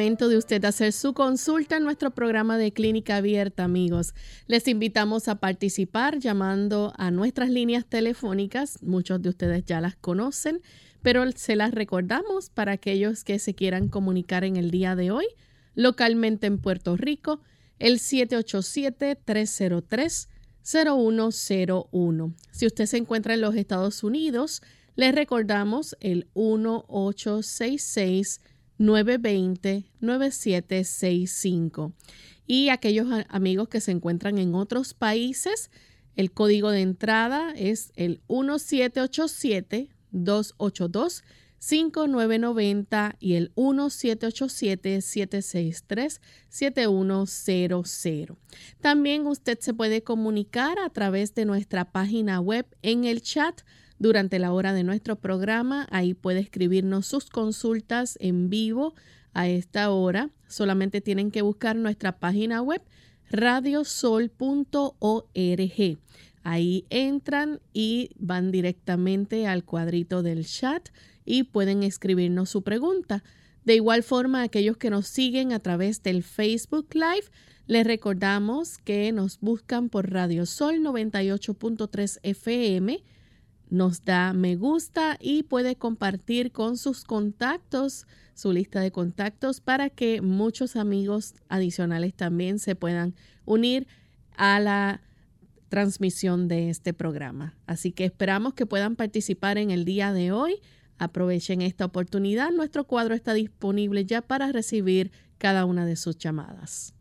De usted hacer su consulta en nuestro programa de clínica abierta, amigos. Les invitamos a participar llamando a nuestras líneas telefónicas. Muchos de ustedes ya las conocen, pero se las recordamos para aquellos que se quieran comunicar en el día de hoy, localmente en Puerto Rico, el 787-303-0101. Si usted se encuentra en los Estados Unidos, les recordamos el 1866 920-9765. Y aquellos amigos que se encuentran en otros países, el código de entrada es el 1787-282-5990 y el 1787-763-7100. También usted se puede comunicar a través de nuestra página web en el chat durante la hora de nuestro programa. Ahí puede escribirnos sus consultas en vivo a esta hora. Solamente tienen que buscar nuestra página web radiosol.org. Ahí entran y van directamente al cuadrito del chat y pueden escribirnos su pregunta. De igual forma, aquellos que nos siguen a través del Facebook Live, les recordamos que nos buscan por Radio Sol 98.3 FM nos da me gusta y puede compartir con sus contactos su lista de contactos para que muchos amigos adicionales también se puedan unir a la transmisión de este programa. Así que esperamos que puedan participar en el día de hoy. Aprovechen esta oportunidad. Nuestro cuadro está disponible ya para recibir cada una de sus llamadas.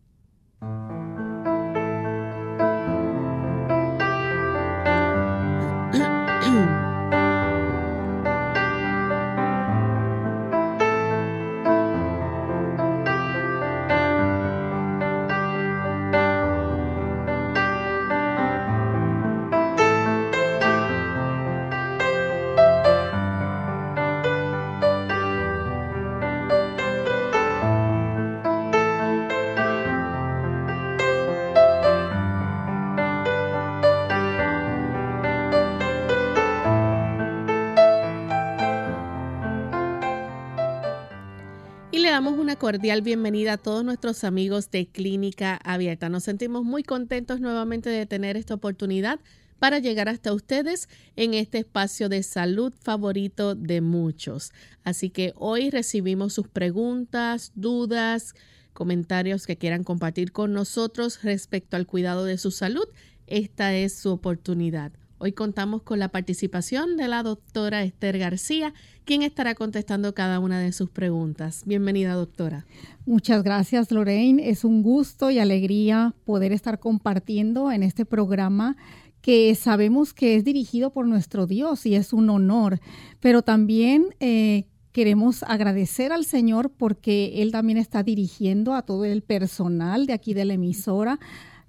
Cordial bienvenida a todos nuestros amigos de Clínica Abierta. Nos sentimos muy contentos nuevamente de tener esta oportunidad para llegar hasta ustedes en este espacio de salud favorito de muchos. Así que hoy recibimos sus preguntas, dudas, comentarios que quieran compartir con nosotros respecto al cuidado de su salud. Esta es su oportunidad. Hoy contamos con la participación de la doctora Esther García, quien estará contestando cada una de sus preguntas. Bienvenida, doctora. Muchas gracias, Lorraine. Es un gusto y alegría poder estar compartiendo en este programa que sabemos que es dirigido por nuestro Dios y es un honor, pero también eh, queremos agradecer al Señor porque Él también está dirigiendo a todo el personal de aquí de la emisora,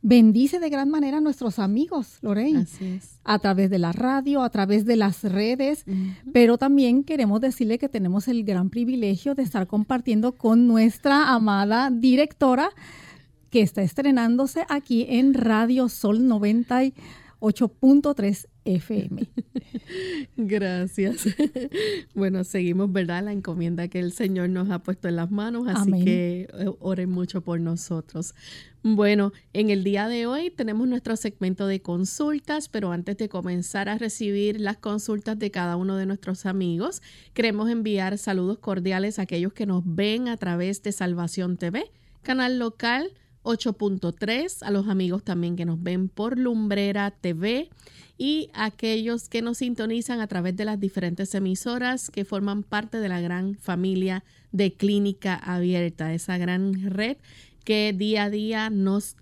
bendice de gran manera a nuestros amigos, Lorraine. A través de la radio, a través de las redes, pero también queremos decirle que tenemos el gran privilegio de estar compartiendo con nuestra amada directora que está estrenándose aquí en Radio Sol 98.3 FM. Gracias. Bueno, seguimos, ¿verdad? La encomienda que el Señor nos ha puesto en las manos, así que eh, oren mucho por nosotros. Bueno, en el día de hoy tenemos nuestro segmento de consultas, pero antes de comenzar a recibir las consultas de cada uno de nuestros amigos, queremos enviar saludos cordiales a aquellos que nos ven a través de Salvación TV canal local 8.3, a los amigos también que nos ven por Lumbrera TV y aquellos que nos sintonizan a través de las diferentes emisoras que forman parte de la gran familia de Clínica Abierta, esa gran red que día a día nos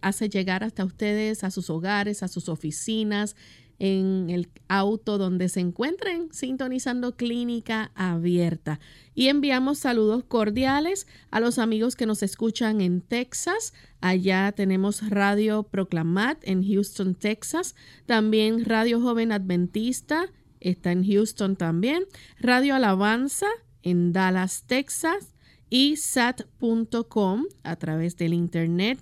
hace llegar hasta ustedes, a sus hogares, a sus oficinas, en el auto donde se encuentren sintonizando clínica abierta. Y enviamos saludos cordiales a los amigos que nos escuchan en Texas. Allá tenemos Radio Proclamat en Houston, Texas. También Radio Joven Adventista está en Houston también. Radio Alabanza en Dallas, Texas. Y sat.com a través del internet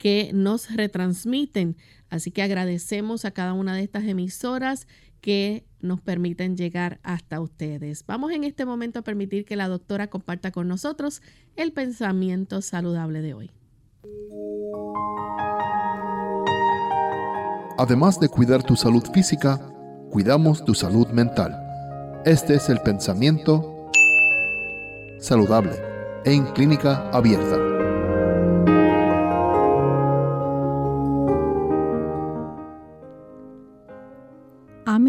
que nos retransmiten Así que agradecemos a cada una de estas emisoras que nos permiten llegar hasta ustedes. Vamos en este momento a permitir que la doctora comparta con nosotros el pensamiento saludable de hoy. Además de cuidar tu salud física, cuidamos tu salud mental. Este es el pensamiento saludable en clínica abierta.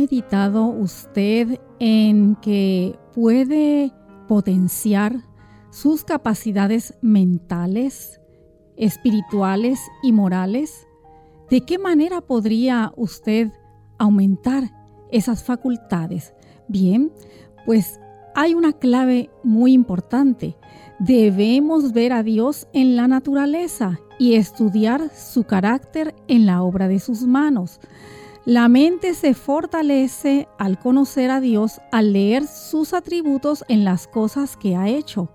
Meditado usted en que puede potenciar sus capacidades mentales, espirituales y morales? ¿De qué manera podría usted aumentar esas facultades? Bien, pues hay una clave muy importante. Debemos ver a Dios en la naturaleza y estudiar su carácter en la obra de sus manos. La mente se fortalece al conocer a Dios, al leer sus atributos en las cosas que ha hecho.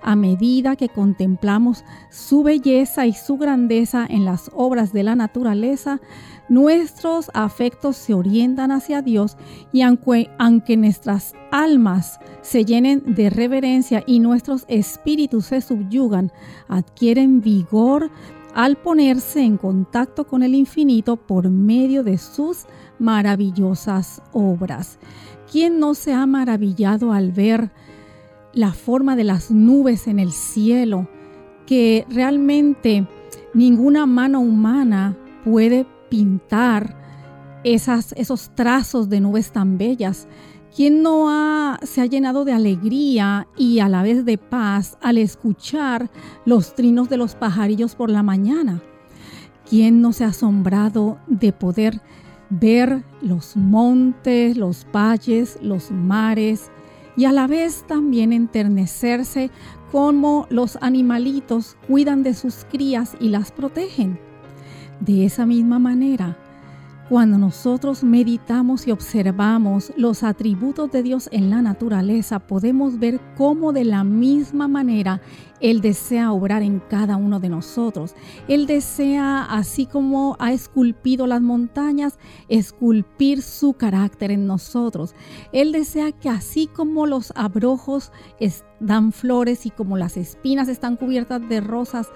A medida que contemplamos su belleza y su grandeza en las obras de la naturaleza, nuestros afectos se orientan hacia Dios y aunque, aunque, nuestras almas se llenen de reverencia y nuestros espíritus se subyugan, adquieren vigor al ponerse en contacto con el infinito por medio de sus maravillosas obras. ¿Quién no se ha maravillado al ver la forma de las nubes en el cielo que realmente ninguna mano humana puede pintar esas, esos trazos de nubes tan bellas? ¿Quién no se ha llenado de alegría y a la vez de paz al escuchar los trinos de los pajarillos por la mañana? ¿Quién no se ha asombrado de poder ver los montes, los valles, los mares y a la vez también enternecerse como los animalitos cuidan de sus crías y las protegen? De esa misma manera, cuando nosotros meditamos y observamos los atributos de Dios en la naturaleza, podemos ver cómo de la misma manera Él desea obrar en cada uno de nosotros. Él desea, así como ha esculpido las montañas, esculpir su carácter en nosotros. Él desea que así como los abrojos dan flores y como las espinas están cubiertas de rosas,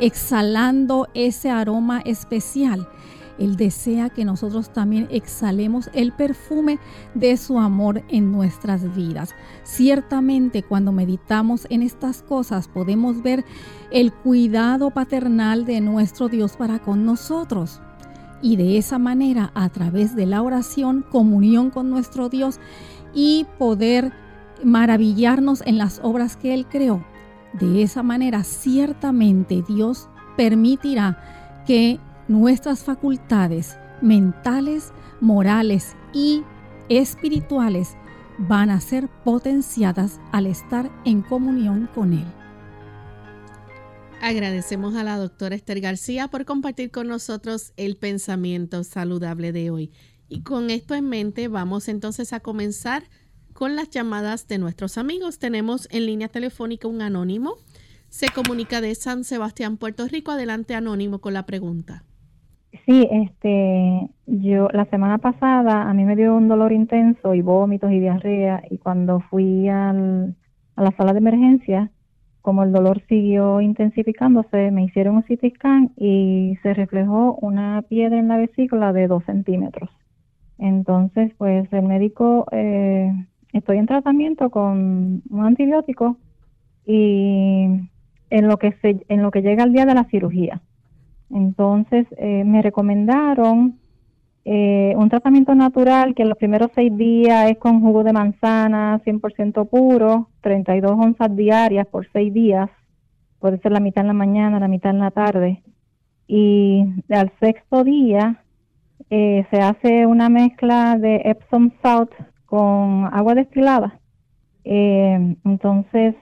exhalando ese aroma especial, él desea que nosotros también exhalemos el perfume de su amor en nuestras vidas. Ciertamente cuando meditamos en estas cosas podemos ver el cuidado paternal de nuestro Dios para con nosotros. Y de esa manera, a través de la oración, comunión con nuestro Dios y poder maravillarnos en las obras que Él creó. De esa manera, ciertamente Dios permitirá que nuestras facultades mentales, morales y espirituales van a ser potenciadas al estar en comunión con Él. Agradecemos a la doctora Esther García por compartir con nosotros el pensamiento saludable de hoy. Y con esto en mente vamos entonces a comenzar con las llamadas de nuestros amigos. Tenemos en línea telefónica un anónimo. Se comunica de San Sebastián, Puerto Rico. Adelante anónimo con la pregunta. Sí, este, yo la semana pasada a mí me dio un dolor intenso y vómitos y diarrea y cuando fui al, a la sala de emergencia, como el dolor siguió intensificándose, me hicieron un CT scan y se reflejó una piedra en la vesícula de dos centímetros. Entonces, pues el médico, eh, estoy en tratamiento con un antibiótico y en lo que se, en lo que llega el día de la cirugía. Entonces eh, me recomendaron eh, un tratamiento natural que los primeros seis días es con jugo de manzana 100% puro, 32 onzas diarias por seis días, puede ser la mitad en la mañana, la mitad en la tarde. Y al sexto día eh, se hace una mezcla de Epsom salt con agua destilada. Eh, entonces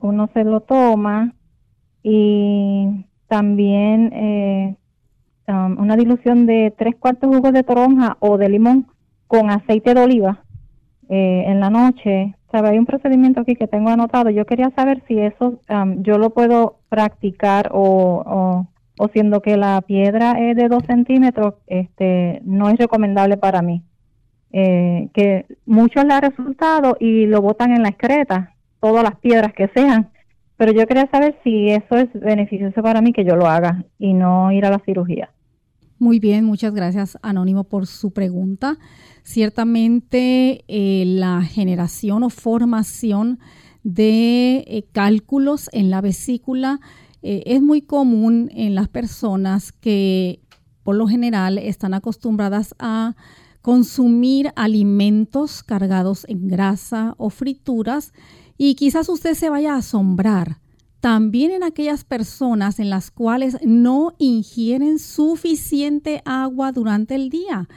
uno se lo toma y también Um, una dilución de tres cuartos jugos de toronja o de limón con aceite de oliva eh, en la noche. ¿Sabe? Hay un procedimiento aquí que tengo anotado. Yo quería saber si eso um, yo lo puedo practicar o, o, siendo que la piedra es de dos centímetros, este, no es recomendable para mí. Eh, que muchos le ha resultado y lo botan en la excreta, todas las piedras que sean. Pero yo quería saber si eso es beneficioso para mí que yo lo haga y no ir a la cirugía. Muy bien, muchas gracias Anónimo por su pregunta. Ciertamente eh, la generación o formación de eh, cálculos en la vesícula eh, es muy común en las personas que por lo general están acostumbradas a consumir alimentos cargados en grasa o frituras y quizás usted se vaya a asombrar también en aquellas personas en las cuales no ingieren suficiente agua durante el día.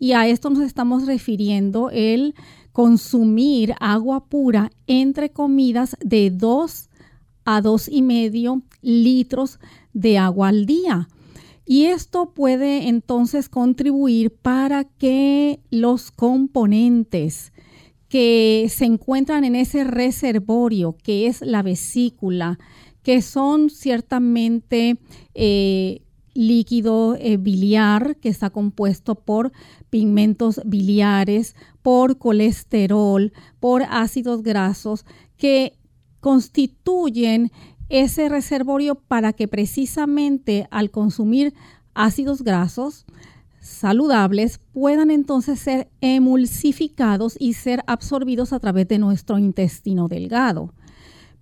Y a esto nos estamos refiriendo el consumir agua pura entre comidas de 2 a dos y medio litros de agua al día. Y esto puede entonces contribuir para que los componentes que se encuentran en ese reservorio que es la vesícula, que son ciertamente eh, líquido eh, biliar que está compuesto por pigmentos biliares, por colesterol, por ácidos grasos que constituyen ese reservorio para que precisamente al consumir ácidos grasos, saludables puedan entonces ser emulsificados y ser absorbidos a través de nuestro intestino delgado.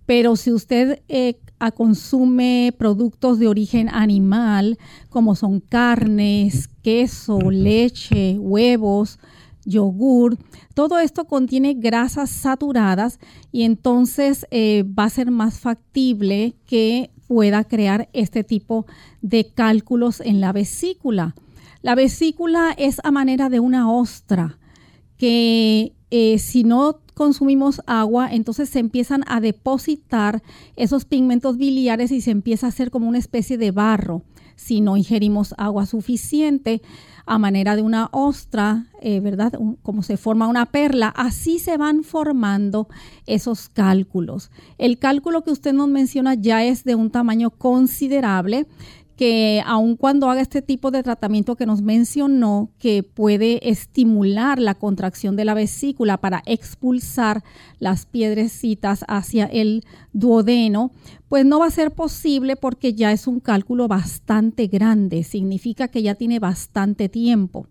Pero si usted eh, consume productos de origen animal, como son carnes, queso, leche, huevos, yogur, todo esto contiene grasas saturadas y entonces eh, va a ser más factible que pueda crear este tipo de cálculos en la vesícula. La vesícula es a manera de una ostra que eh, si no consumimos agua, entonces se empiezan a depositar esos pigmentos biliares y se empieza a hacer como una especie de barro. Si no ingerimos agua suficiente, a manera de una ostra, eh, ¿verdad? como se forma una perla, así se van formando esos cálculos. El cálculo que usted nos menciona ya es de un tamaño considerable que aun cuando haga este tipo de tratamiento que nos mencionó, que puede estimular la contracción de la vesícula para expulsar las piedrecitas hacia el duodeno, pues no va a ser posible porque ya es un cálculo bastante grande, significa que ya tiene bastante tiempo.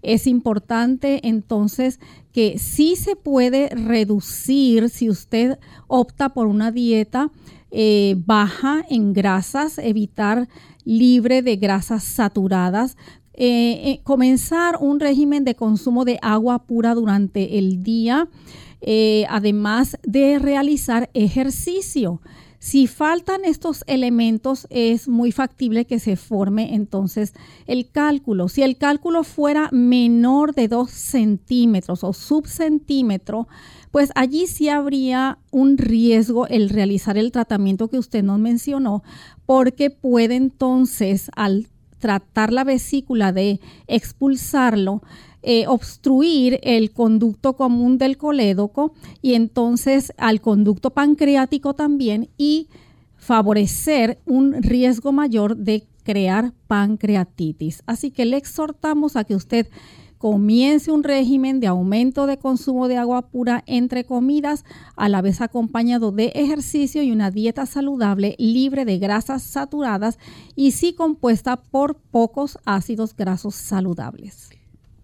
Es importante entonces que sí se puede reducir si usted opta por una dieta eh, baja en grasas, evitar libre de grasas saturadas, eh, eh, comenzar un régimen de consumo de agua pura durante el día, eh, además de realizar ejercicio. Si faltan estos elementos, es muy factible que se forme entonces el cálculo. Si el cálculo fuera menor de 2 centímetros o subcentímetro, pues allí sí habría un riesgo el realizar el tratamiento que usted nos mencionó, porque puede entonces al tratar la vesícula de expulsarlo, eh, obstruir el conducto común del colédoco y entonces al conducto pancreático también y favorecer un riesgo mayor de crear pancreatitis. Así que le exhortamos a que usted comience un régimen de aumento de consumo de agua pura entre comidas, a la vez acompañado de ejercicio y una dieta saludable libre de grasas saturadas y sí compuesta por pocos ácidos grasos saludables.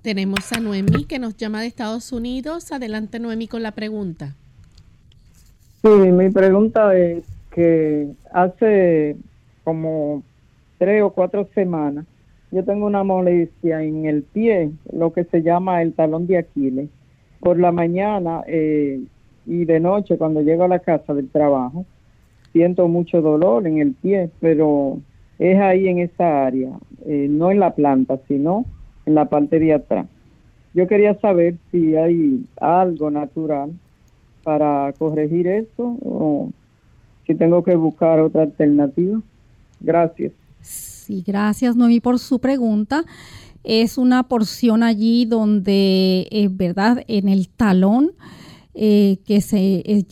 Tenemos a Noemi que nos llama de Estados Unidos. Adelante Noemi con la pregunta. Sí, mi pregunta es, que hace como tres o cuatro semanas yo tengo una molestia en el pie, lo que se llama el talón de Aquiles. Por la mañana eh, y de noche cuando llego a la casa del trabajo, siento mucho dolor en el pie, pero es ahí en esa área, eh, no en la planta, sino en la parte de atrás. Yo quería saber si hay algo natural para corregir eso o si tengo que buscar otra alternativa. Gracias. Sí, gracias Noemí por su pregunta. Es una porción allí donde, es eh, ¿verdad? En el talón, eh, que se eh,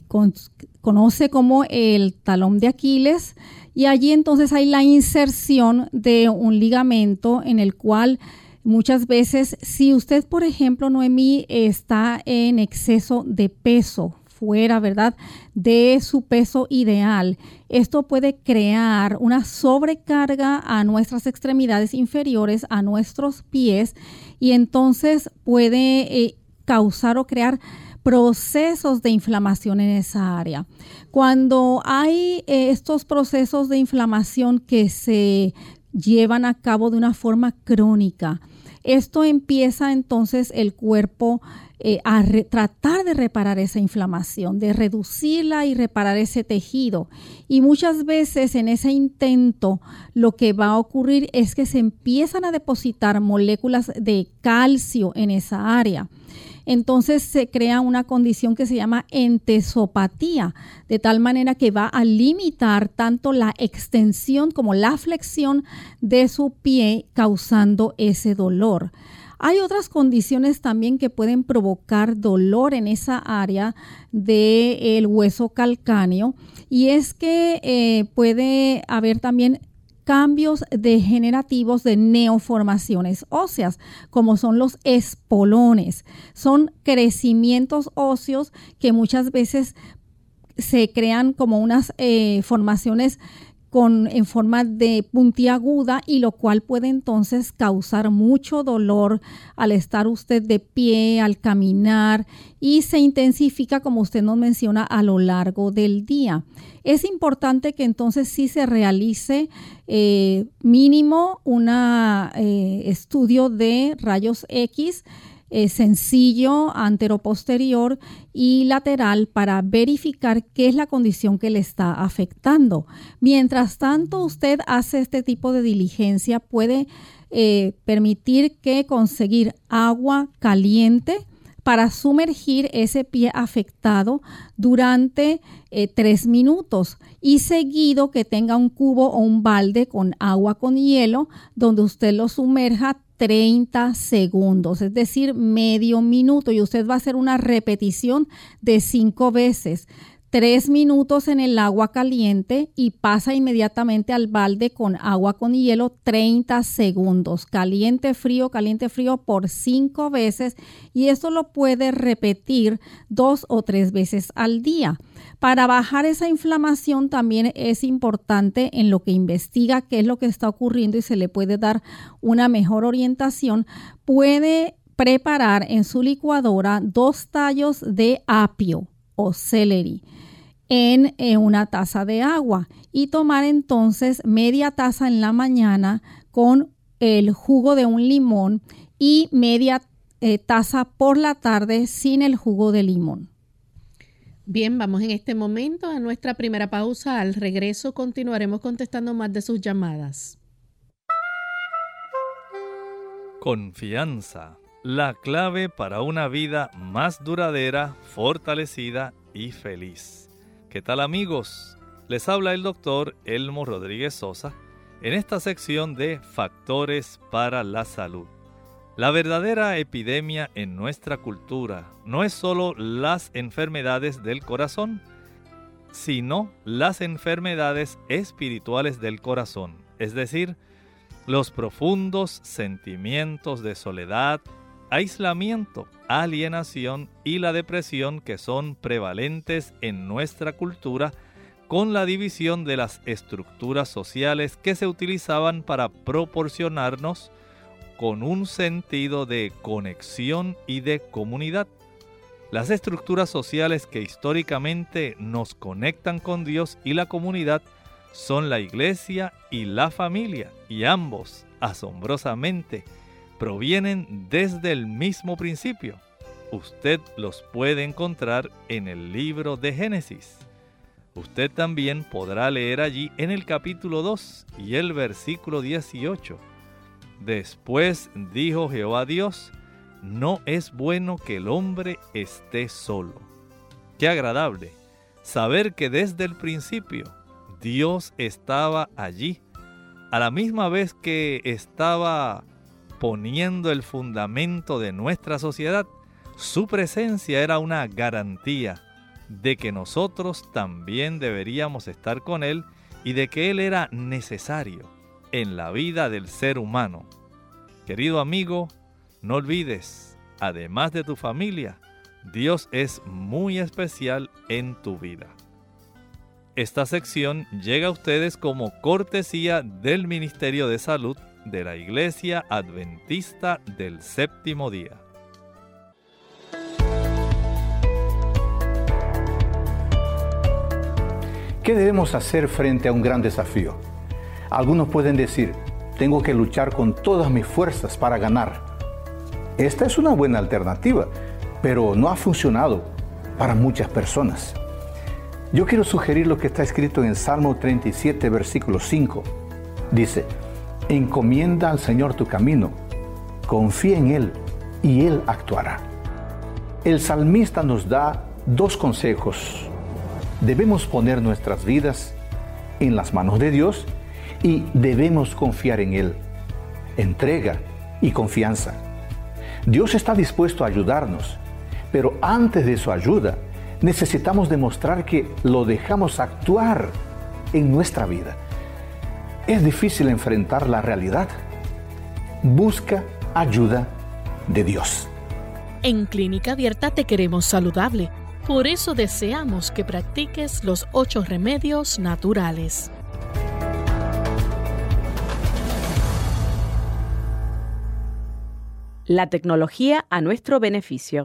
conoce como el talón de Aquiles, y allí entonces hay la inserción de un ligamento en el cual muchas veces, si usted, por ejemplo, Noemí, está en exceso de peso, fuera, ¿verdad?, de su peso ideal, esto puede crear una sobrecarga a nuestras extremidades inferiores, a nuestros pies, y entonces puede eh, causar o crear procesos de inflamación en esa área. Cuando hay eh, estos procesos de inflamación que se llevan a cabo de una forma crónica, esto empieza entonces el cuerpo eh, a tratar de reparar esa inflamación, de reducirla y reparar ese tejido. Y muchas veces en ese intento lo que va a ocurrir es que se empiezan a depositar moléculas de calcio en esa área entonces se crea una condición que se llama entesopatía, de tal manera que va a limitar tanto la extensión como la flexión de su pie, causando ese dolor. Hay otras condiciones también que pueden provocar dolor en esa área del hueso calcáneo y es que eh, puede haber también cambios degenerativos de neoformaciones óseas, como son los espolones. Son crecimientos óseos que muchas veces se crean como unas eh, formaciones con, en forma de puntiaguda y lo cual puede entonces causar mucho dolor al estar usted de pie, al caminar y se intensifica como usted nos menciona a lo largo del día. Es importante que entonces sí se realice eh, mínimo un eh, estudio de rayos X eh, sencillo, anteroposterior y lateral para verificar qué es la condición que le está afectando. Mientras tanto, usted hace este tipo de diligencia, puede eh, permitir que conseguir agua caliente para sumergir ese pie afectado durante eh, tres minutos y seguido que tenga un cubo o un balde con agua con hielo donde usted lo sumerja 30 segundos, es decir, medio minuto. Y usted va a hacer una repetición de cinco veces. Tres minutos en el agua caliente y pasa inmediatamente al balde con agua con hielo 30 segundos. Caliente, frío, caliente, frío por cinco veces y esto lo puede repetir dos o tres veces al día. Para bajar esa inflamación también es importante en lo que investiga qué es lo que está ocurriendo y se le puede dar una mejor orientación. Puede preparar en su licuadora dos tallos de apio o celery en, una taza de agua y tomar entonces media taza en la mañana con el jugo de un limón y media eh, taza por la tarde sin el jugo de limón. Bien, vamos en este momento a nuestra primera pausa. Al regreso continuaremos contestando más de sus llamadas. Confianza, la clave para una vida más duradera, fortalecida y feliz. ¿Qué tal amigos? Les habla el doctor Elmo Rodríguez Sosa en esta sección de Factores para la Salud. La verdadera epidemia en nuestra cultura no es solo las enfermedades del corazón, sino las enfermedades espirituales del corazón, es decir, los profundos sentimientos de soledad, aislamiento, alienación y la depresión que son prevalentes en nuestra cultura con la división de las estructuras sociales que se utilizaban para proporcionarnos con un sentido de conexión y de comunidad. Las estructuras sociales que históricamente nos conectan con Dios y la comunidad son la iglesia y la familia, y ambos, asombrosamente, provienen desde el mismo principio. Usted los puede encontrar en el libro de Génesis. Usted también podrá leer allí en el capítulo 2 y el versículo 18. Después dijo Jehová Dios, no es bueno que el hombre esté solo. Qué agradable saber que desde el principio Dios estaba allí, a la misma vez que estaba poniendo el fundamento de nuestra sociedad, su presencia era una garantía de que nosotros también deberíamos estar con Él y de que Él era necesario en la vida del ser humano. Querido amigo, no olvides, además de tu familia, Dios es muy especial en tu vida. Esta sección llega a ustedes como cortesía del Ministerio de Salud de la Iglesia Adventista del Séptimo Día. ¿Qué debemos hacer frente a un gran desafío? Algunos pueden decir, tengo que luchar con todas mis fuerzas para ganar. Esta es una buena alternativa, pero no ha funcionado para muchas personas. Yo quiero sugerir lo que está escrito en Salmo 37, versículo 5. Dice, encomienda al Señor tu camino, confía en Él y Él actuará. El salmista nos da dos consejos. Debemos poner nuestras vidas en las manos de Dios y debemos confiar en Él. Entrega y confianza. Dios está dispuesto a ayudarnos, pero antes de su ayuda, necesitamos demostrar que lo dejamos actuar en nuestra vida. Es difícil enfrentar la realidad. Busca ayuda de Dios. En Clínica Abierta te queremos saludable. Por eso deseamos que practiques los ocho remedios naturales. La tecnología a nuestro beneficio.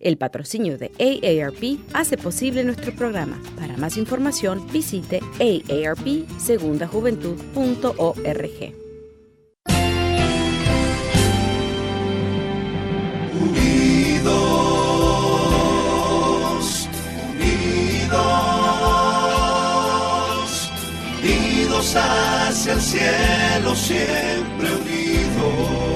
El patrocinio de AARP hace posible nuestro programa. Para más información visite aarpsegundajuventud.org. Unidos, unidos, unidos hacia el cielo, siempre unidos.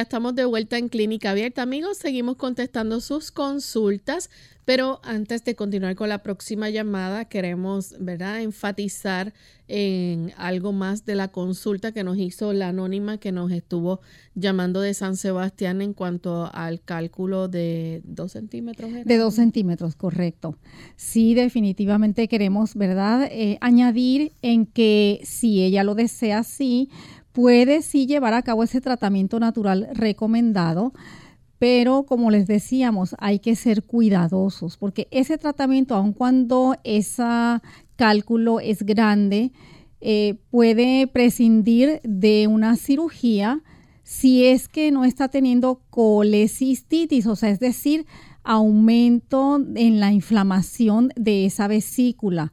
ya estamos de vuelta en Clínica Abierta, amigos. Seguimos contestando sus consultas, pero antes de continuar con la próxima llamada, queremos, ¿verdad?, enfatizar en algo más de la consulta que nos hizo la anónima que nos estuvo llamando de San Sebastián en cuanto al cálculo de dos centímetros. De dos centímetros, correcto. Sí, definitivamente queremos, ¿verdad?, eh, añadir en que si ella lo desea, sí puede sí llevar a cabo ese tratamiento natural recomendado, pero como les decíamos, hay que ser cuidadosos porque ese tratamiento, aun cuando ese cálculo es grande, eh, puede prescindir de una cirugía si es que no está teniendo colecistitis, o sea, es decir, aumento en la inflamación de esa vesícula.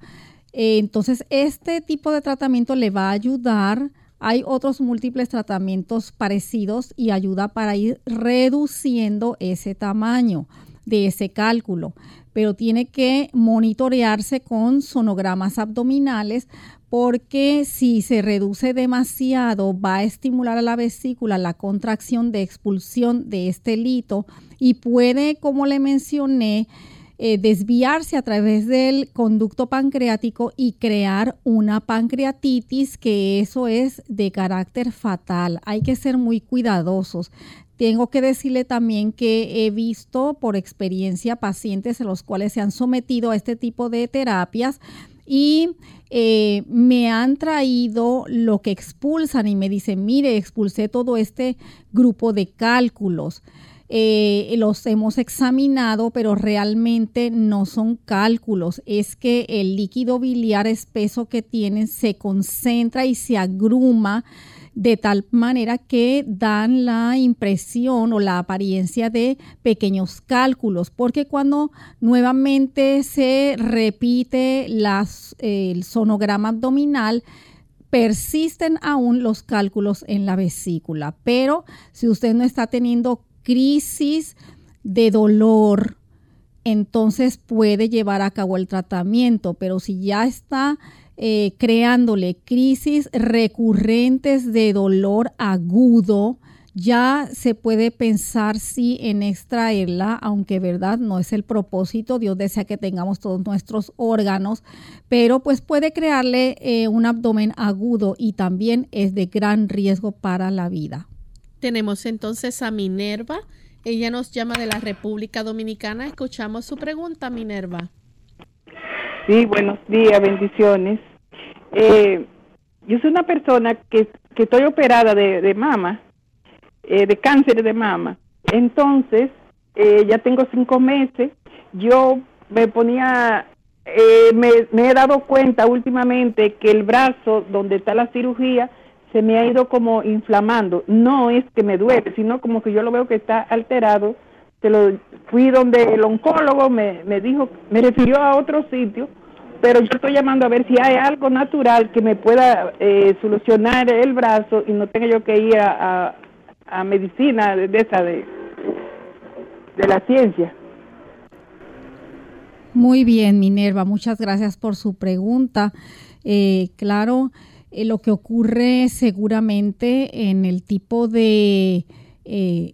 Eh, entonces, este tipo de tratamiento le va a ayudar hay otros múltiples tratamientos parecidos y ayuda para ir reduciendo ese tamaño de ese cálculo, pero tiene que monitorearse con sonogramas abdominales porque si se reduce demasiado va a estimular a la vesícula la contracción de expulsión de este lito y puede, como le mencioné, eh, desviarse a través del conducto pancreático y crear una pancreatitis, que eso es de carácter fatal. Hay que ser muy cuidadosos. Tengo que decirle también que he visto por experiencia pacientes en los cuales se han sometido a este tipo de terapias y eh, me han traído lo que expulsan y me dicen, mire, expulsé todo este grupo de cálculos. Eh, los hemos examinado, pero realmente no son cálculos. Es que el líquido biliar espeso que tienen se concentra y se agruma de tal manera que dan la impresión o la apariencia de pequeños cálculos, porque cuando nuevamente se repite el sonograma abdominal, persisten aún los cálculos en la vesícula. Pero si usted no está teniendo crisis de dolor, entonces puede llevar a cabo el tratamiento, pero si ya está eh, creándole crisis recurrentes de dolor agudo, ya se puede pensar sí en extraerla, aunque verdad no es el propósito, Dios desea que tengamos todos nuestros órganos, pero pues puede crearle eh, un abdomen agudo y también es de gran riesgo para la vida. Tenemos entonces a Minerva. Ella nos llama de la República Dominicana. Escuchamos su pregunta, Minerva. Sí, buenos días, bendiciones. Eh, yo soy una persona que, estoy operada de, mama, eh, de cáncer de mama. Entonces, eh, ya tengo cinco meses. Yo me ponía, me, me he dado cuenta últimamente que el brazo donde está la cirugía se me ha ido como inflamando. No es que me duele, sino como que yo lo veo que está alterado. Se lo fui donde el oncólogo me, me dijo, me refirió a otro sitio, pero yo estoy llamando a ver si hay algo natural que me pueda eh, solucionar el brazo y no tenga yo que ir a, a, medicina de, esa de, de la ciencia. Muy bien, Minerva, muchas gracias por su pregunta. Eh, claro, eh, lo que ocurre seguramente en el tipo de, eh,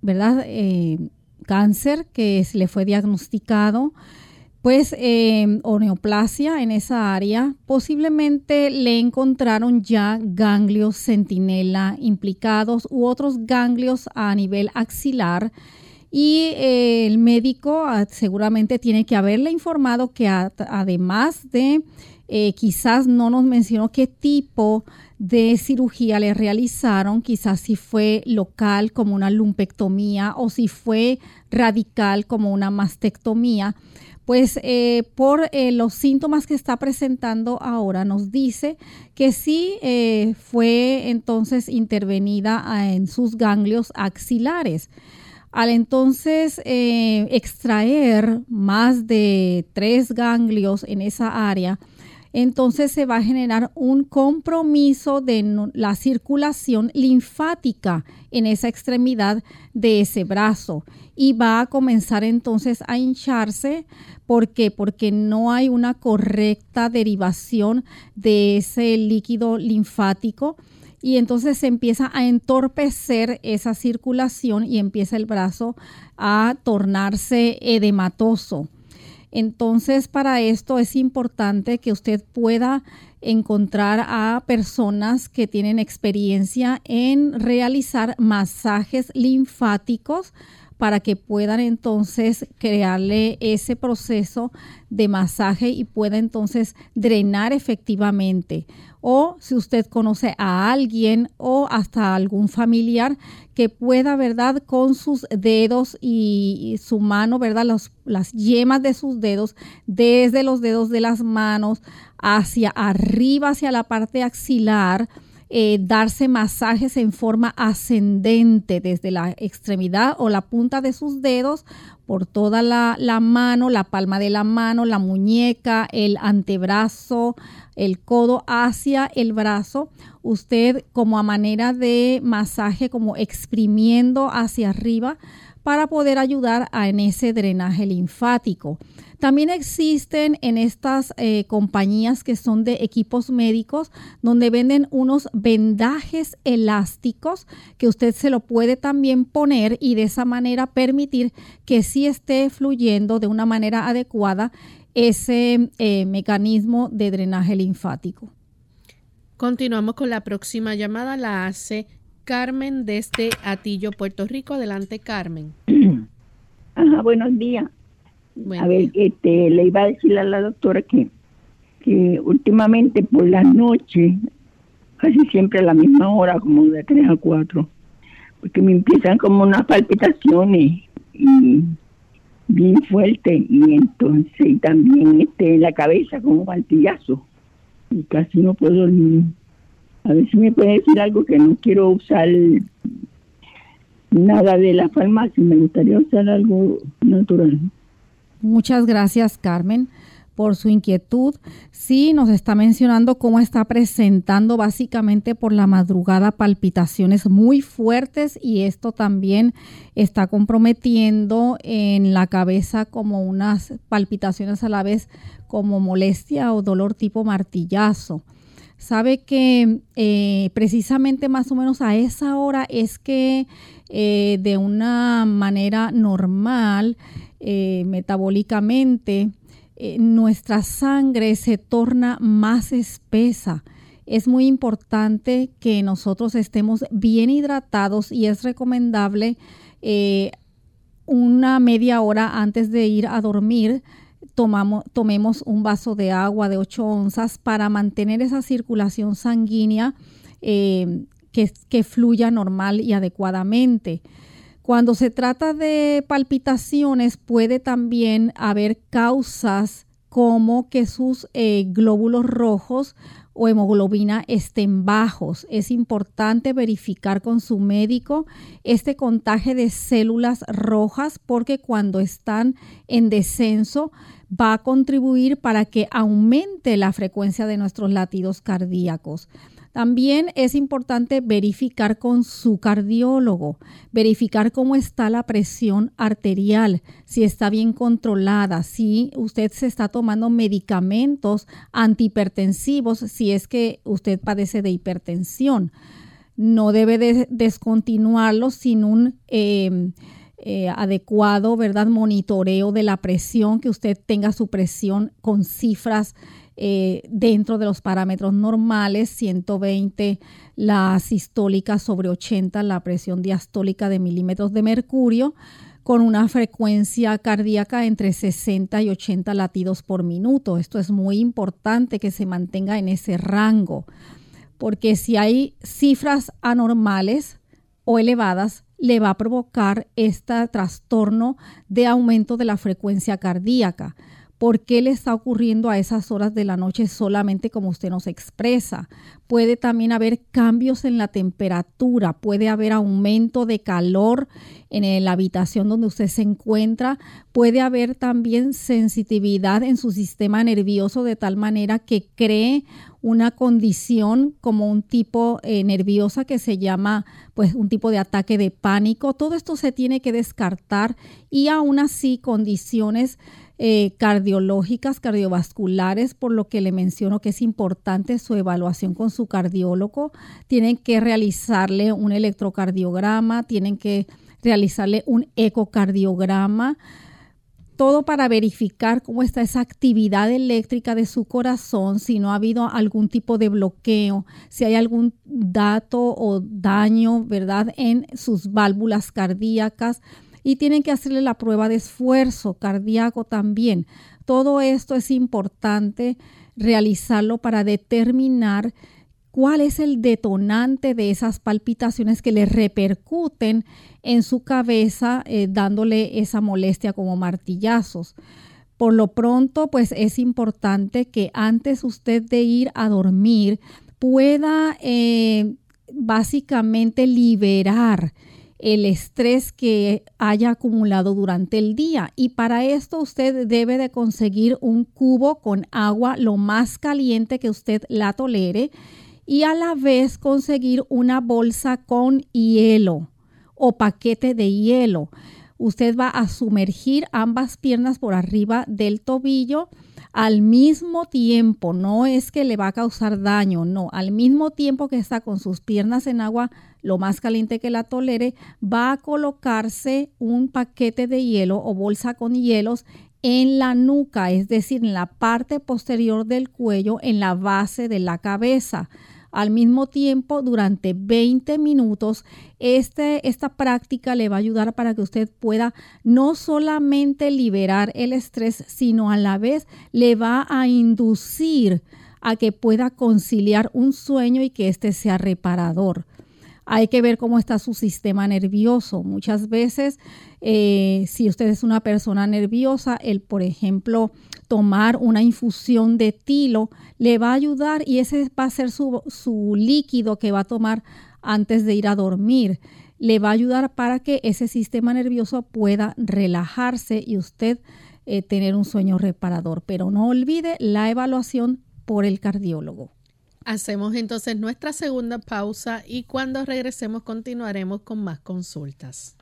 ¿verdad? Eh, cáncer que le fue diagnosticado, pues o neoplasia en esa área, posiblemente le encontraron ya ganglios centinela implicados u otros ganglios a nivel axilar y el médico ah, seguramente tiene que haberle informado que además de eh, quizás no nos mencionó qué tipo de cirugía le realizaron, quizás si fue local como una lumpectomía o si fue radical como una mastectomía. Pues eh, por eh, los síntomas que está presentando ahora nos dice que sí fue entonces intervenida ah, en sus ganglios axilares. Al entonces extraer más de tres ganglios en esa área, entonces se va a generar un compromiso de la circulación linfática en esa extremidad de ese brazo y va a comenzar entonces a hincharse. ¿Por qué? Porque no hay una correcta derivación de ese líquido linfático y entonces se empieza a entorpecer esa circulación y empieza el brazo a tornarse edematoso. Entonces, para esto es importante que usted pueda encontrar a personas que tienen experiencia en realizar masajes linfáticos para que puedan entonces crearle ese proceso de masaje y pueda entonces drenar efectivamente. O si usted conoce a alguien o hasta algún familiar que pueda, ¿verdad? Con sus dedos y, su mano, ¿verdad? las yemas de sus dedos, desde los dedos de las manos hacia arriba, hacia la parte axilar, eh, darse masajes en forma ascendente desde la extremidad o la punta de sus dedos por toda la, la mano, la palma de la mano, la muñeca, el antebrazo, el codo hacia el brazo. Usted como a manera de masaje, como exprimiendo hacia arriba para poder ayudar en ese drenaje linfático. También existen en estas eh, compañías que son de equipos médicos donde venden unos vendajes elásticos que usted se lo puede también poner y de esa manera permitir que sí esté fluyendo de una manera adecuada ese eh, mecanismo de drenaje linfático. Continuamos con la próxima llamada, la hace Carmen desde Atillo, Puerto Rico. Adelante, Carmen. Ajá, buenos días a ver, este, le iba a decir a la doctora que, que últimamente por la noche, casi siempre a la misma hora, como de 3 a 4, porque me empiezan como unas palpitaciones y bien fuerte y entonces también este, en la cabeza como martillazo y casi no puedo dormir. A ver si me puede decir algo que no quiero usar nada de la farmacia, me gustaría usar algo natural. Muchas gracias, Carmen, por su inquietud. Sí, nos está mencionando cómo está presentando básicamente por la madrugada palpitaciones muy fuertes y esto también está comprometiendo en la cabeza como unas palpitaciones a la vez como molestia o dolor tipo martillazo. Sabe que eh, precisamente más o menos a esa hora es que eh, de una manera normal eh, metabólicamente, nuestra sangre se torna más espesa. Es muy importante que nosotros estemos bien hidratados y es recomendable una media hora antes de ir a dormir. Tomemos un vaso de agua de 8 onzas para mantener esa circulación sanguínea que fluya normal y adecuadamente. Cuando se trata de palpitaciones puede también haber causas como que sus eh, glóbulos rojos o hemoglobina estén bajos. Es importante verificar con su médico este contagio de células rojas porque cuando están en descenso va a contribuir para que aumente la frecuencia de nuestros latidos cardíacos. También es importante verificar con su cardiólogo, verificar cómo está la presión arterial, si está bien controlada, si usted se está tomando medicamentos antihipertensivos, si es que usted padece de hipertensión. No debe de descontinuarlo sin un... Em, eh, adecuado. Monitoreo de la presión, que usted tenga su presión con cifras eh, dentro de los parámetros normales, 120 la sistólica sobre 80 la presión diastólica de milímetros de mercurio, con una frecuencia cardíaca entre 60 y 80 latidos por minuto. Esto es muy importante que se mantenga en ese rango, porque si hay cifras anormales o elevadas, le va a provocar este trastorno de aumento de la frecuencia cardíaca por qué le está ocurriendo a esas horas de la noche solamente como usted nos expresa. Puede también haber cambios en la temperatura, puede haber aumento de calor en la habitación donde usted se encuentra, puede haber también sensitividad en su sistema nervioso de tal manera que cree una condición como un tipo eh, nerviosa que se llama pues un tipo de ataque de pánico. Todo esto se tiene que descartar y aún así condiciones eh, cardiológicas, cardiovasculares, por lo que le menciono que es importante su evaluación con su cardiólogo. Tienen que realizarle un electrocardiograma, tienen que realizarle un ecocardiograma, todo para verificar cómo está esa actividad eléctrica de su corazón, si no ha habido algún tipo de bloqueo, si hay algún dato o daño, ¿verdad?, en sus válvulas cardíacas y tienen que hacerle la prueba de esfuerzo cardíaco también. Todo esto es importante realizarlo para determinar cuál es el detonante de esas palpitaciones que le repercuten en su cabeza eh, dándole esa molestia como martillazos. Por lo pronto, pues es importante que antes usted de ir a dormir pueda eh, básicamente liberar el estrés que haya acumulado durante el día. Y para esto usted debe de conseguir un cubo con agua lo más caliente que usted la tolere y a la vez conseguir una bolsa con hielo o paquete de hielo. Usted va a sumergir ambas piernas por arriba del tobillo al mismo tiempo, no es que le va a causar daño, no, al mismo tiempo que está con sus piernas en agua lo más caliente que la tolere, va a colocarse un paquete de hielo o bolsa con hielos en la nuca, es decir, en la parte posterior del cuello, en la base de la cabeza. Al mismo tiempo, durante 20 minutos, este, esta práctica le va a ayudar para que usted pueda no solamente liberar el estrés, sino a la vez le va a inducir a que pueda conciliar un sueño y que éste sea reparador. Hay que ver cómo está su sistema nervioso. Muchas veces, eh, si usted es una persona nerviosa, el, por ejemplo, tomar una infusión de tilo le va a ayudar y ese va a ser su, líquido que va a tomar antes de ir a dormir. Le va a ayudar para que ese sistema nervioso pueda relajarse y usted eh, tener un sueño reparador. Pero no olvide la evaluación por el cardiólogo. Hacemos entonces nuestra segunda pausa y cuando regresemos continuaremos con más consultas.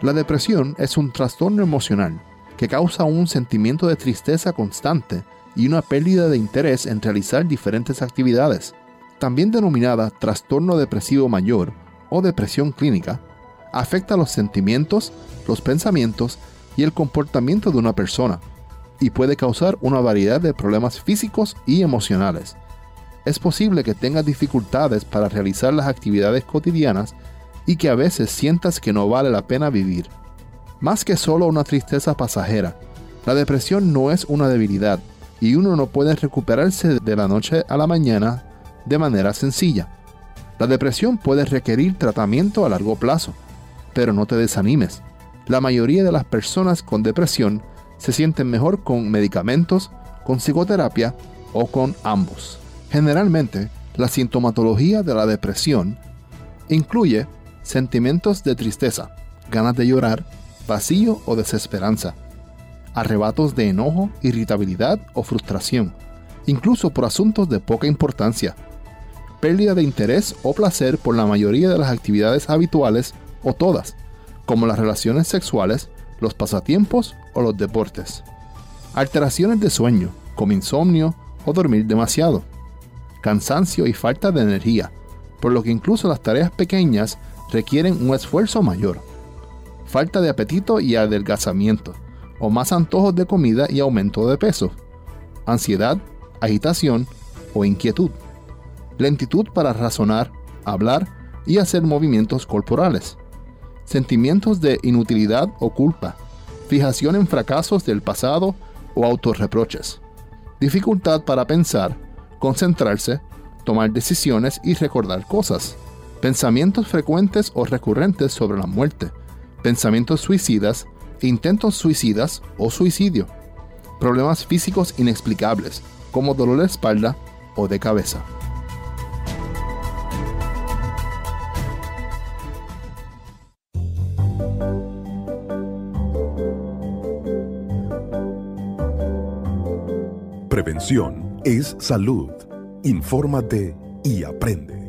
La depresión es un trastorno emocional que causa un sentimiento de tristeza constante y una pérdida de interés en realizar diferentes actividades. También denominada trastorno depresivo mayor o depresión clínica, afecta los sentimientos, los pensamientos y el comportamiento de una persona y puede causar una variedad de problemas físicos y emocionales. Es posible que tengas dificultades para realizar las actividades cotidianas y que a veces sientas que no vale la pena vivir. Más que solo una tristeza pasajera, la depresión no es una debilidad y uno no puede recuperarse de la noche a la mañana de manera sencilla. La depresión puede requerir tratamiento a largo plazo, pero no te desanimes la mayoría de las personas con depresión se sienten mejor con medicamentos, con psicoterapia o con ambos. Generalmente, la sintomatología de la depresión incluye sentimientos de tristeza, ganas de llorar, vacío o desesperanza, arrebatos de enojo, irritabilidad o frustración, incluso por asuntos de poca importancia, pérdida de interés o placer por la mayoría de las actividades habituales o todas, como las relaciones sexuales, los pasatiempos o los deportes. Alteraciones de sueño, como insomnio o dormir demasiado. Cansancio y falta de energía, por lo que incluso las tareas pequeñas requieren un esfuerzo mayor. Falta de apetito y adelgazamiento, o más antojos de comida y aumento de peso. Ansiedad, agitación o inquietud. Lentitud para razonar, hablar y hacer movimientos corporales sentimientos de inutilidad o culpa, fijación en fracasos del pasado o autorreproches, dificultad para pensar, concentrarse, tomar decisiones y recordar cosas, pensamientos frecuentes o recurrentes sobre la muerte, pensamientos suicidas, intentos suicidas o suicidio, problemas físicos inexplicables como dolor de espalda o de cabeza. Prevención es salud. Infórmate y aprende.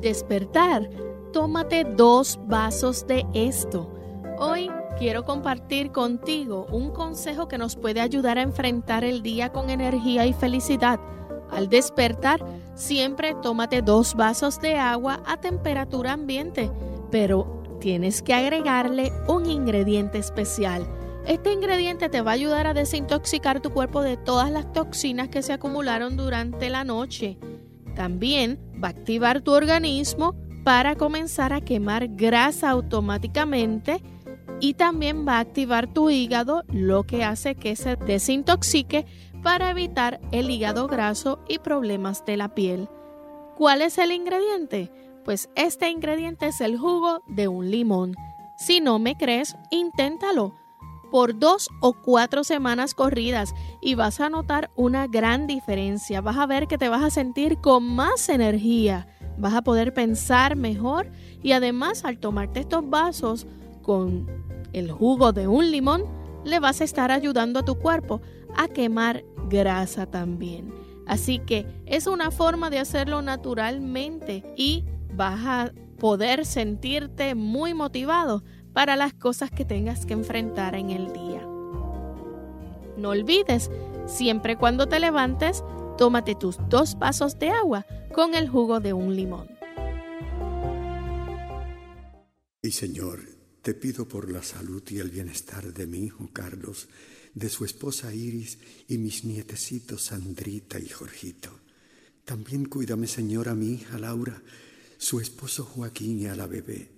despertar, tómate dos vasos de esto. Hoy quiero compartir contigo un consejo que nos puede ayudar a enfrentar el día con energía y felicidad. Al despertar, siempre tómate dos vasos de agua a temperatura ambiente, pero tienes que agregarle un ingrediente especial. Este ingrediente te va a ayudar a desintoxicar tu cuerpo de todas las toxinas que se acumularon durante la noche. También va a activar tu organismo para comenzar a quemar grasa automáticamente y también va a activar tu hígado, lo que hace que se desintoxique para evitar el hígado graso y problemas de la piel. ¿Cuál es el ingrediente? Pues este ingrediente es el jugo de un limón. Si no me crees, inténtalo por dos o cuatro semanas corridas y vas a notar una gran diferencia. Vas a ver que te vas a sentir con más energía, vas a poder pensar mejor y además al tomarte estos vasos con el jugo de un limón, le vas a estar ayudando a tu cuerpo a quemar grasa también. Así que es una forma de hacerlo naturalmente y vas a poder sentirte muy motivado para las cosas que tengas que enfrentar en el día. No olvides, siempre cuando te levantes, tómate tus dos vasos de agua con el jugo de un limón. Y Señor, te pido por la salud y el bienestar de mi hijo Carlos, de su esposa Iris y mis nietecitos Sandrita y Jorgito. También cuídame, Señor, a mi hija Laura, su esposo Joaquín y a la bebé.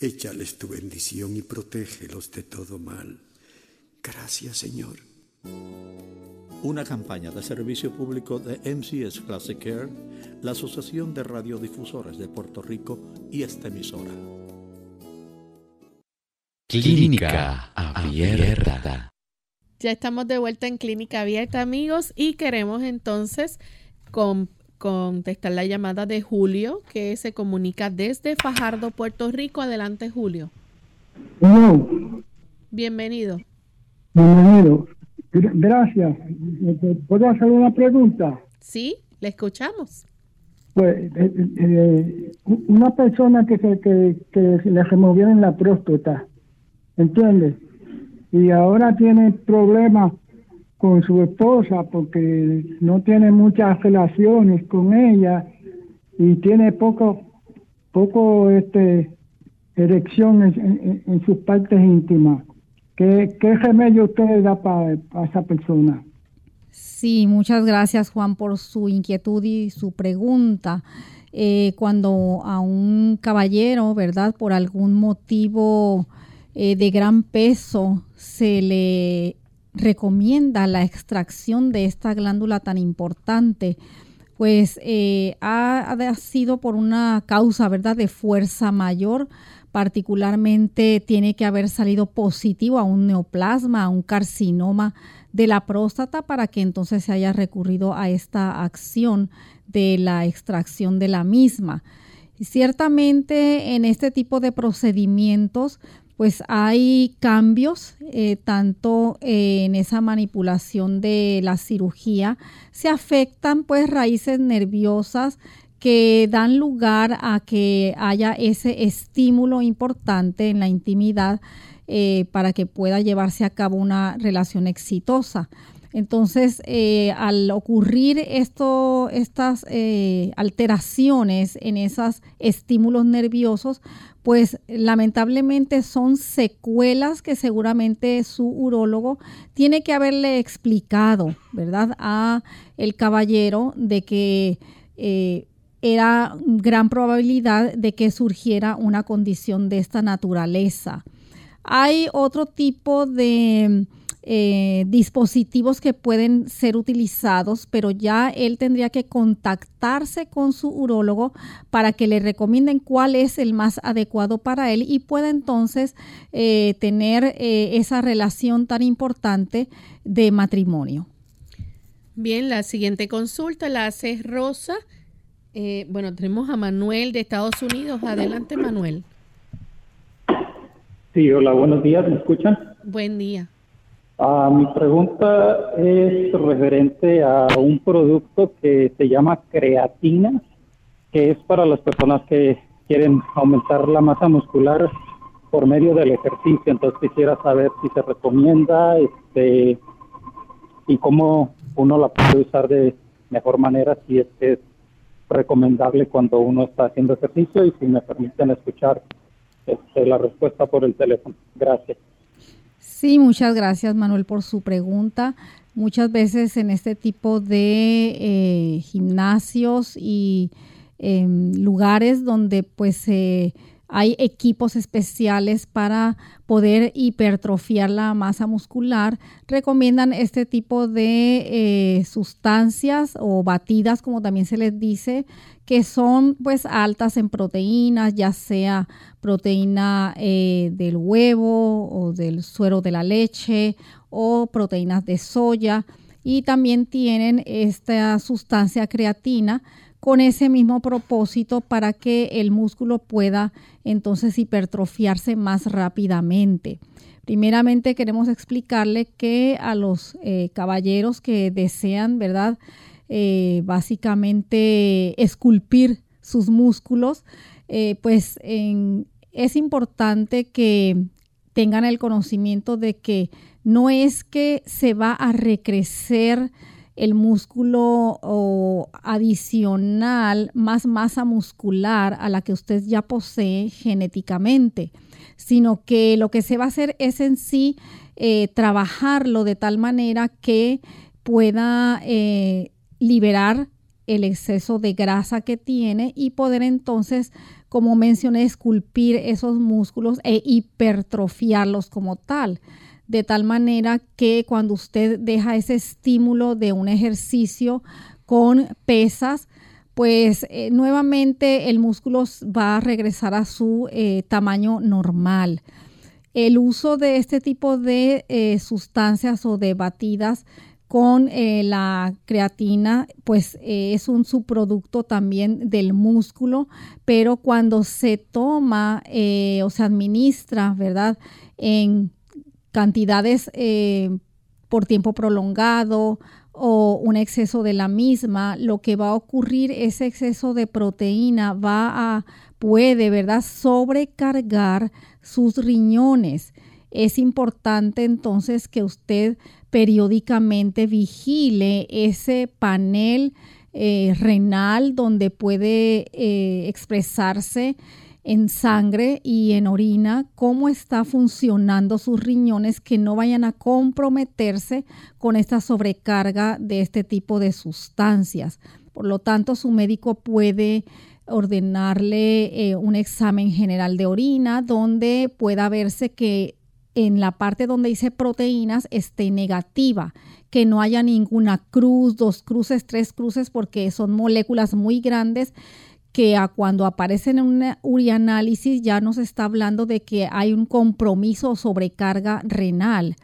Échales tu bendición y protégelos de todo mal. Gracias, Señor. Una campaña de servicio público de MCS Classic Care, la Asociación de Radiodifusores de Puerto Rico y esta emisora. Clínica Abierta. Ya estamos de vuelta en Clínica Abierta, amigos, y queremos entonces contestar la llamada de Julio, que se comunica desde Fajardo, Puerto Rico. Adelante, Julio. Bienvenido. Bienvenido. Gracias. ¿Puedo hacer una pregunta? Sí, le escuchamos. Pues eh, eh, eh, una persona que se que, que le removieron la próstata ¿entiendes? Y ahora tiene problemas con su esposa porque no tiene muchas relaciones con ella y tiene poco, poco este, erección en, sus partes íntimas. ¿Qué, ¿Qué, remedio usted da para esa persona? Sí, muchas gracias Juan por su inquietud y su pregunta. Eh, cuando a un caballero, ¿verdad? Por algún motivo eh, de gran peso se le recomienda la extracción de esta glándula tan importante, pues eh, ha, sido por una causa, ¿verdad?, de fuerza mayor. Particularmente tiene que haber salido positivo a un neoplasma, a un carcinoma de la próstata para que entonces se haya recurrido a esta acción de la extracción de la misma. ciertamente en este tipo de procedimientos pues hay cambios eh, tanto en esa manipulación de la cirugía, se afectan pues raíces nerviosas que dan lugar a que haya ese estímulo importante en la intimidad eh, para que pueda llevarse a cabo una relación exitosa. Entonces, eh, al ocurrir esto, estas alteraciones en esos estímulos nerviosos, pues lamentablemente son secuelas que seguramente su urólogo tiene que haberle explicado, ¿verdad? A el caballero de que eh, era gran probabilidad de que surgiera una condición de esta naturaleza. Hay otro tipo de eh, dispositivos que pueden ser utilizados, pero ya él tendría que contactarse con su urólogo para que le recomienden cuál es el más adecuado para él y pueda entonces eh, tener eh, esa relación tan importante de matrimonio. Bien, la siguiente consulta la hace Rosa. bueno, tenemos a Manuel de Estados Unidos. Adelante, Manuel. Sí, hola, buenos días, ¿me escuchan? Buen día. Ah, mi pregunta es referente a un producto que se llama creatina. que es para las personas que quieren aumentar la masa muscular por medio del ejercicio. Entonces quisiera saber si se recomienda este y cómo uno la puede usar de mejor manera, si es es recomendable cuando uno está haciendo ejercicio y si me permiten escuchar este, la respuesta por el teléfono. Gracias. Sí, muchas gracias Manuel por su pregunta. Muchas veces en este tipo de eh, gimnasios y em, lugares donde pues hay equipos especiales para poder hipertrofiar la masa muscular, recomiendan este tipo de eh, sustancias o batidas, como también se les dice, que son pues altas en proteínas, ya sea proteína eh, del huevo o del suero de la leche o proteínas de soya. Y también tienen esta sustancia creatina con ese mismo propósito para que el músculo pueda entonces hipertrofiarse más rápidamente. Primeramente queremos explicarle que a los eh, caballeros que desean, ¿verdad? Eh, básicamente esculpir sus músculos, eh, pues es importante que tengan el conocimiento de que no es que se va a recrecer el músculo o adicional, más masa muscular a la que usted ya posee genéticamente, sino que lo que se va a hacer es en sí eh, trabajarlo de tal manera que pueda eh, liberar el exceso de grasa que tiene y poder entonces, como mencioné, esculpir esos músculos e hipertrofiarlos como tal de tal manera que cuando usted deja ese estímulo de un ejercicio con pesas, pues eh, nuevamente el músculo va a regresar a su eh, tamaño normal. El uso de este tipo de eh, sustancias o de batidas con la creatina, pues es un subproducto también del músculo, pero cuando se toma o se administra, ¿verdad? Cantidades eh, por tiempo prolongado o un exceso de la misma, lo que va a ocurrir, ese exceso de proteína va a, puede, ¿verdad?, sobrecargar sus riñones. Es importante entonces que usted periódicamente vigile ese panel eh, renal donde puede eh, expresarse en sangre y en orina cómo está funcionando sus riñones que no vayan a comprometerse con esta sobrecarga de este tipo de sustancias. Por lo tanto, su médico puede ordenarle eh, un examen general de orina donde pueda verse que en la parte donde dice proteínas esté negativa, que no haya ninguna cruz, dos cruces, tres cruces, porque son moléculas muy grandes que a cuando aparecen en un urianálisis ya nos está hablando de que hay un compromiso o sobrecarga renal.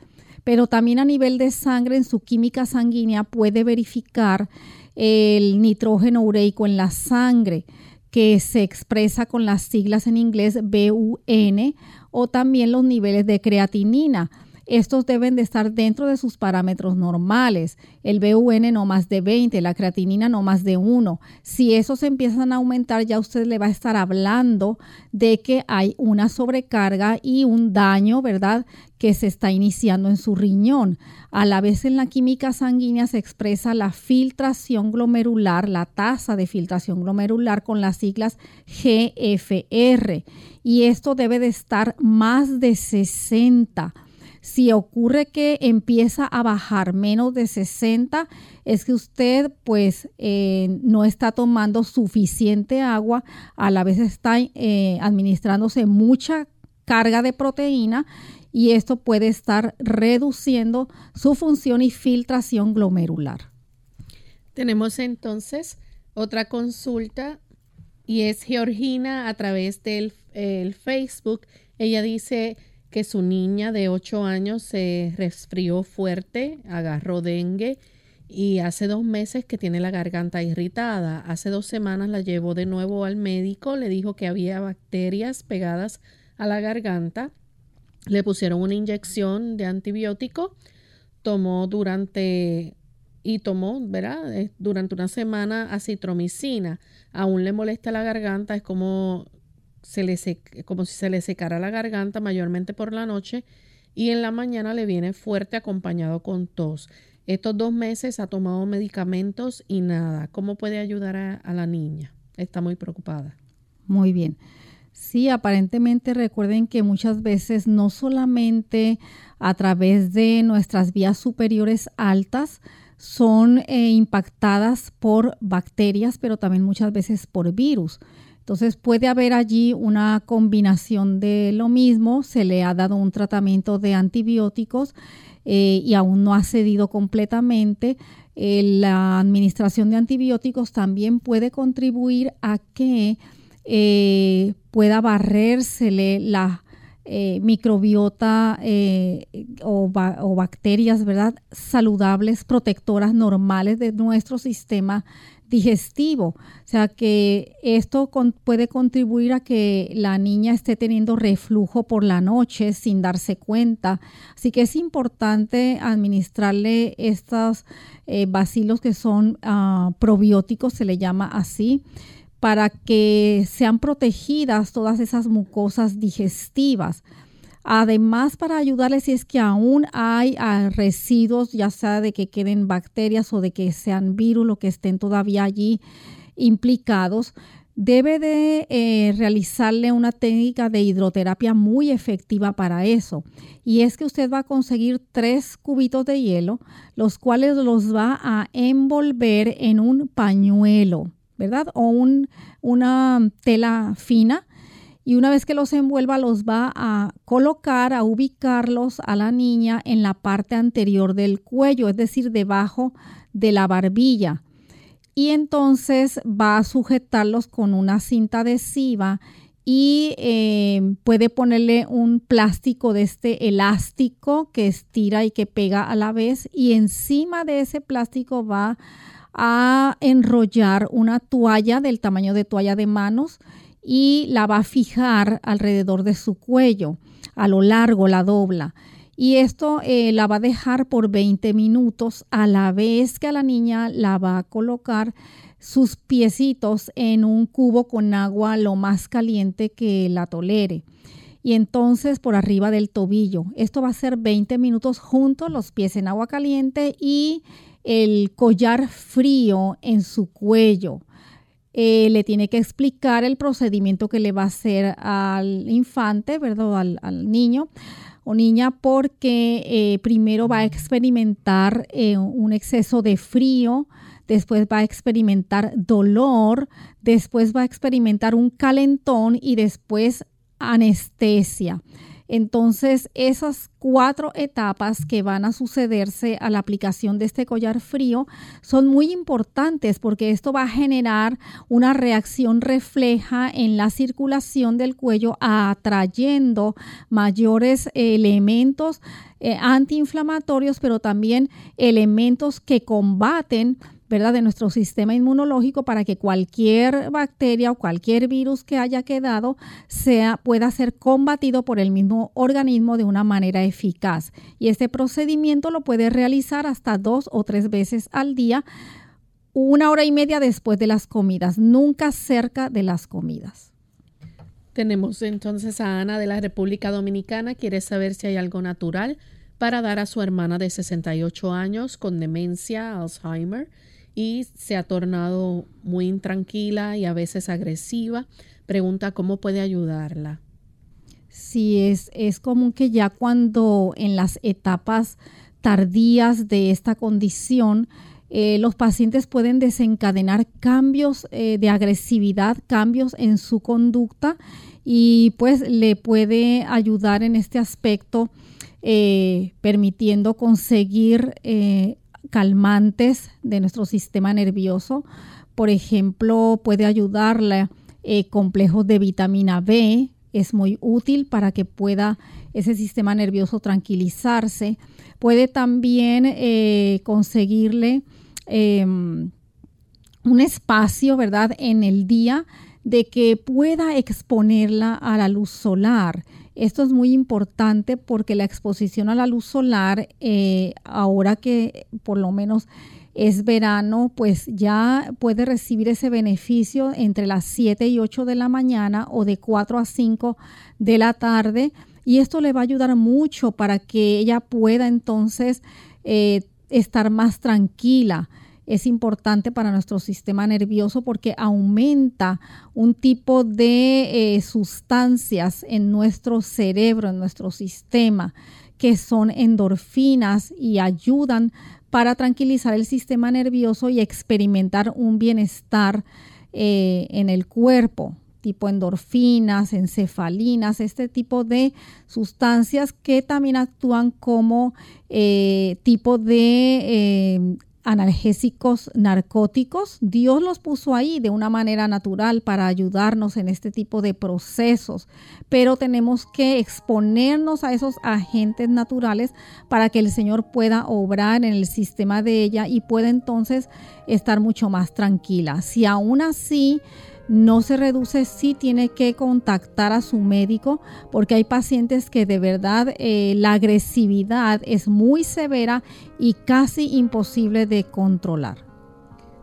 Pero también a nivel de sangre, en su química sanguínea, puede verificar el nitrógeno ureico en la sangre, que se expresa con las siglas en inglés BUN, o también los niveles de creatinina estos deben de estar dentro de sus parámetros normales. El BUN no más de 20, la creatinina no más de 1. Si esos empiezan a aumentar, ya usted le va a estar hablando de que hay una sobrecarga y un daño, ¿verdad? que se está iniciando en su riñón. A la vez en la química sanguínea se expresa la filtración glomerular, la tasa de filtración glomerular con las siglas GFR. Y esto debe de estar más de 60 si ocurre que empieza a bajar menos de 60, es que usted pues eh, no está tomando suficiente agua, a la vez está eh, administrándose mucha carga de proteína y esto puede estar reduciendo su función y filtración glomerular. Tenemos entonces otra consulta y es Georgina a través del Facebook. Ella dice, que su niña de 8 años se resfrió fuerte, agarró dengue y hace dos meses que tiene la garganta irritada. Hace dos semanas la llevó de nuevo al médico, le dijo que había bacterias pegadas a la garganta, le pusieron una inyección de antibiótico, tomó durante y tomó, ¿verdad? Eh, durante una semana acitromicina. Aún le molesta la garganta, es como, se le como si se le secara la garganta mayormente por la noche y en la mañana le viene fuerte acompañado con tos. Estos dos meses ha tomado medicamentos y nada. ¿Cómo puede ayudar a, la niña? Está muy preocupada. Muy bien. Sí, aparentemente recuerden que muchas veces no solamente a través de nuestras vías superiores altas son eh, impactadas por bacterias, pero también muchas veces por virus. Entonces puede haber allí una combinación de lo mismo, se le ha dado un tratamiento de antibióticos eh, y aún no ha cedido completamente, eh, la administración de antibióticos también puede contribuir a que eh, pueda barrérsele la microbiota o, o, bacterias, ¿verdad? Saludables, protectoras normales de nuestro sistema digestivo. O sea que esto puede contribuir a que la niña esté teniendo reflujo por la noche sin darse cuenta. Así que es importante administrarle estos eh, bacilos que son ah, probióticos, se le llama así para que sean protegidas todas esas mucosas digestivas. Además, para ayudarles si es que aún hay ah, residuos, ya sea de que queden bacterias o de que sean virus, lo que estén todavía allí implicados, debe de eh, realizarle una técnica de hidroterapia muy efectiva para eso. Y es que usted va a conseguir tres cubitos de hielo, los cuales los va a envolver en un pañuelo, ¿verdad? O una tela fina y una vez que los envuelva los va a colocar, a ubicarlos a la niña en la parte anterior del cuello, es decir, debajo de la barbilla. Y entonces va a sujetarlos con una cinta adhesiva y eh, puede ponerle un plástico de este elástico que estira y que pega a la vez y encima de ese plástico va a enrollar una toalla del tamaño de toalla de manos y la va a fijar alrededor de su cuello, a lo largo la dobla. Y esto eh, la va a dejar por 20 minutos a la vez que a la niña la va a colocar sus piecitos en un cubo con agua lo más caliente que la tolere. Y entonces por arriba del tobillo. Esto va a ser 20 minutos juntos, los pies en agua caliente y el collar frío en su cuello. Eh, le tiene que explicar el procedimiento que le va a hacer al infante, ¿verdad? Al, niño o niña, porque eh, primero va a experimentar eh, un exceso de frío, después va a experimentar dolor, después va a experimentar un calentón y después anestesia. Entonces, esas cuatro etapas que van a sucederse a la aplicación de este collar frío son muy importantes porque esto va a generar una reacción refleja en la circulación del cuello, atrayendo mayores elementos eh, antiinflamatorios, pero también elementos que combaten ¿verdad? de nuestro sistema inmunológico para que cualquier bacteria o cualquier virus que haya quedado sea, pueda ser combatido por el mismo organismo de una manera eficaz. Y este procedimiento lo puede realizar hasta dos o tres veces al día, una hora y media después de las comidas, nunca cerca de las comidas. Tenemos entonces a Ana de la República Dominicana. Quiere saber si hay algo natural para dar a su hermana de 68 años con demencia, Alzheimer y se ha tornado muy intranquila y a veces agresiva. Pregunta cómo puede ayudarla. Sí, es, es común que ya cuando en las etapas tardías de esta condición, eh, los pacientes pueden desencadenar cambios eh, de agresividad, cambios en su conducta y pues le puede ayudar en este aspecto eh, permitiendo conseguir calmantes de nuestro sistema nervioso. Por ejemplo, puede ayudarle eh, complejos de vitamina B, es muy útil para que pueda ese sistema nervioso tranquilizarse. Puede también eh, conseguirle em, un espacio, ¿verdad?, en el día de que pueda exponerla a la luz solar. Esto es muy importante porque la exposición a la luz solar, eh, ahora que por lo menos es verano, pues ya puede recibir ese beneficio entre las 7 y 8 de la mañana o de 4 a 5 de la tarde. Y esto le va a ayudar mucho para que ella pueda entonces eh, estar más tranquila es importante para nuestro sistema nervioso porque aumenta un tipo de eh, sustancias en nuestro cerebro, en nuestro sistema, que son endorfinas y ayudan para tranquilizar el sistema nervioso y experimentar un bienestar eh, en el cuerpo tipo endorfinas, encefalinas, este tipo de sustancias que también actúan como eh, tipo de analgésicos narcóticos. Dios los puso ahí de una manera natural para ayudarnos en este tipo de procesos, pero tenemos que exponernos a esos agentes naturales para que el Señor pueda obrar en el sistema de ella y pueda entonces estar mucho más tranquila. Si aún así no se reduce, sí tiene que contactar a su médico porque hay pacientes que de verdad eh, la agresividad es muy severa y casi imposible de controlar.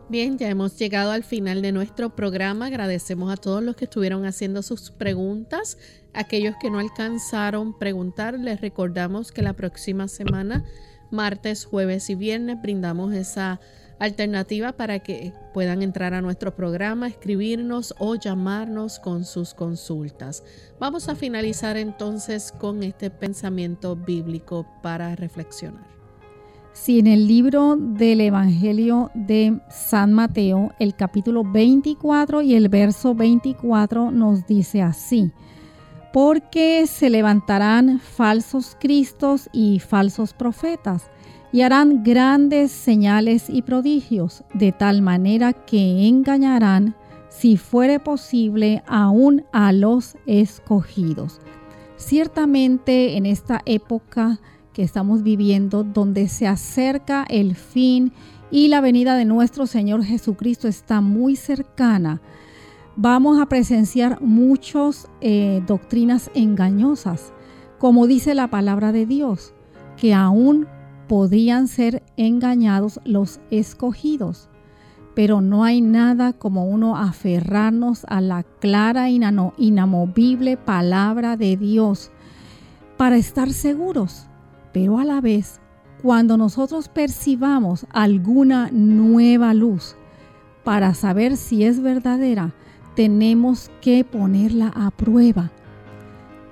Bien, ya hemos llegado al final de nuestro programa. Agradecemos a todos los que estuvieron haciendo sus preguntas. Aquellos que no alcanzaron preguntar, les recordamos que la próxima semana, martes, jueves y viernes, brindamos esa alternativa para que puedan entrar a nuestro programa, escribirnos o llamarnos con sus consultas. Vamos a finalizar entonces con este pensamiento bíblico para reflexionar. Si en el libro del Evangelio de San Mateo, el capítulo 24 y el verso 24 nos dice así, porque se levantarán falsos cristos y falsos profetas y harán grandes señales y prodigios, de tal manera que engañarán, si fuere posible, aún a los escogidos. Ciertamente en esta época que estamos viviendo, donde se acerca el fin y la venida de nuestro Señor Jesucristo está muy cercana, vamos a presenciar muchas eh, doctrinas engañosas, como dice la palabra de Dios, que aún podrían ser engañados los escogidos. Pero no hay nada como uno aferrarnos a la clara e inamovible palabra de Dios para estar seguros. Pero a la vez, cuando nosotros percibamos alguna nueva luz para saber si es verdadera, tenemos que ponerla a prueba.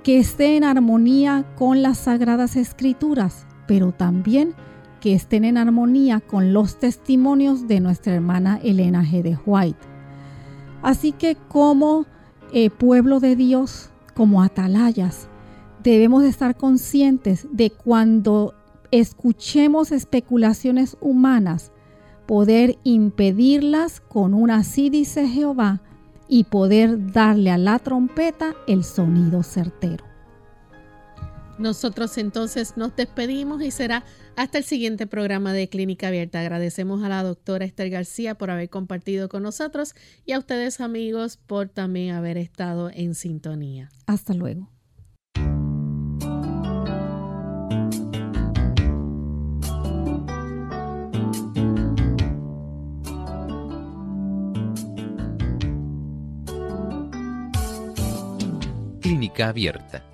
Que esté en armonía con las sagradas escrituras pero también que estén en armonía con los testimonios de nuestra hermana Elena G. de White. Así que como eh, pueblo de Dios, como atalayas, debemos estar conscientes de cuando escuchemos especulaciones humanas, poder impedirlas con un así dice Jehová y poder darle a la trompeta el sonido certero. Nosotros entonces nos despedimos y será hasta el siguiente programa de Clínica Abierta. Agradecemos a la doctora Esther García por haber compartido con nosotros y a ustedes amigos por también haber estado en sintonía. Hasta luego. Clínica Abierta